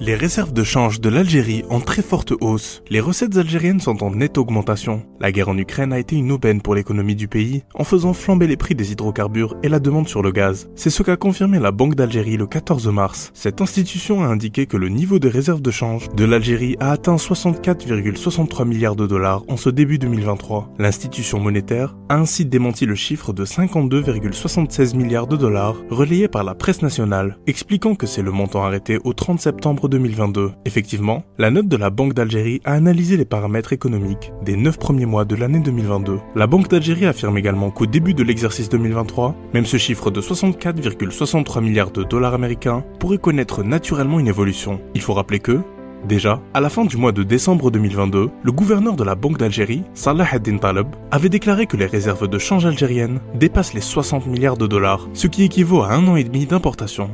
Les réserves de change de l'Algérie en très forte hausse. Les recettes algériennes sont en nette augmentation. La guerre en Ukraine a été une aubaine pour l'économie du pays en faisant flamber les prix des hydrocarbures et la demande sur le gaz. C'est ce qu'a confirmé la Banque d'Algérie le 14 mars. Cette institution a indiqué que le niveau des réserves de change de l'Algérie a atteint 64,63 milliards de dollars en ce début 2023. L'institution monétaire a ainsi démenti le chiffre de 52,76 milliards de dollars relayé par la presse nationale, expliquant que c'est le montant arrêté au 30 septembre 2022. Effectivement, la note de la Banque d'Algérie a analysé les paramètres économiques des 9 premiers mois de l'année 2022. La Banque d'Algérie affirme également qu'au début de l'exercice 2023, même ce chiffre de 64,63 milliards de dollars américains pourrait connaître naturellement une évolution. Il faut rappeler que, Déjà, à la fin du mois de décembre 2022, le gouverneur de la Banque d'Algérie, Salah ad-Din Taleb, avait déclaré que les réserves de change algériennes dépassent les 60 milliards de dollars, ce qui équivaut à un an et demi d'importation.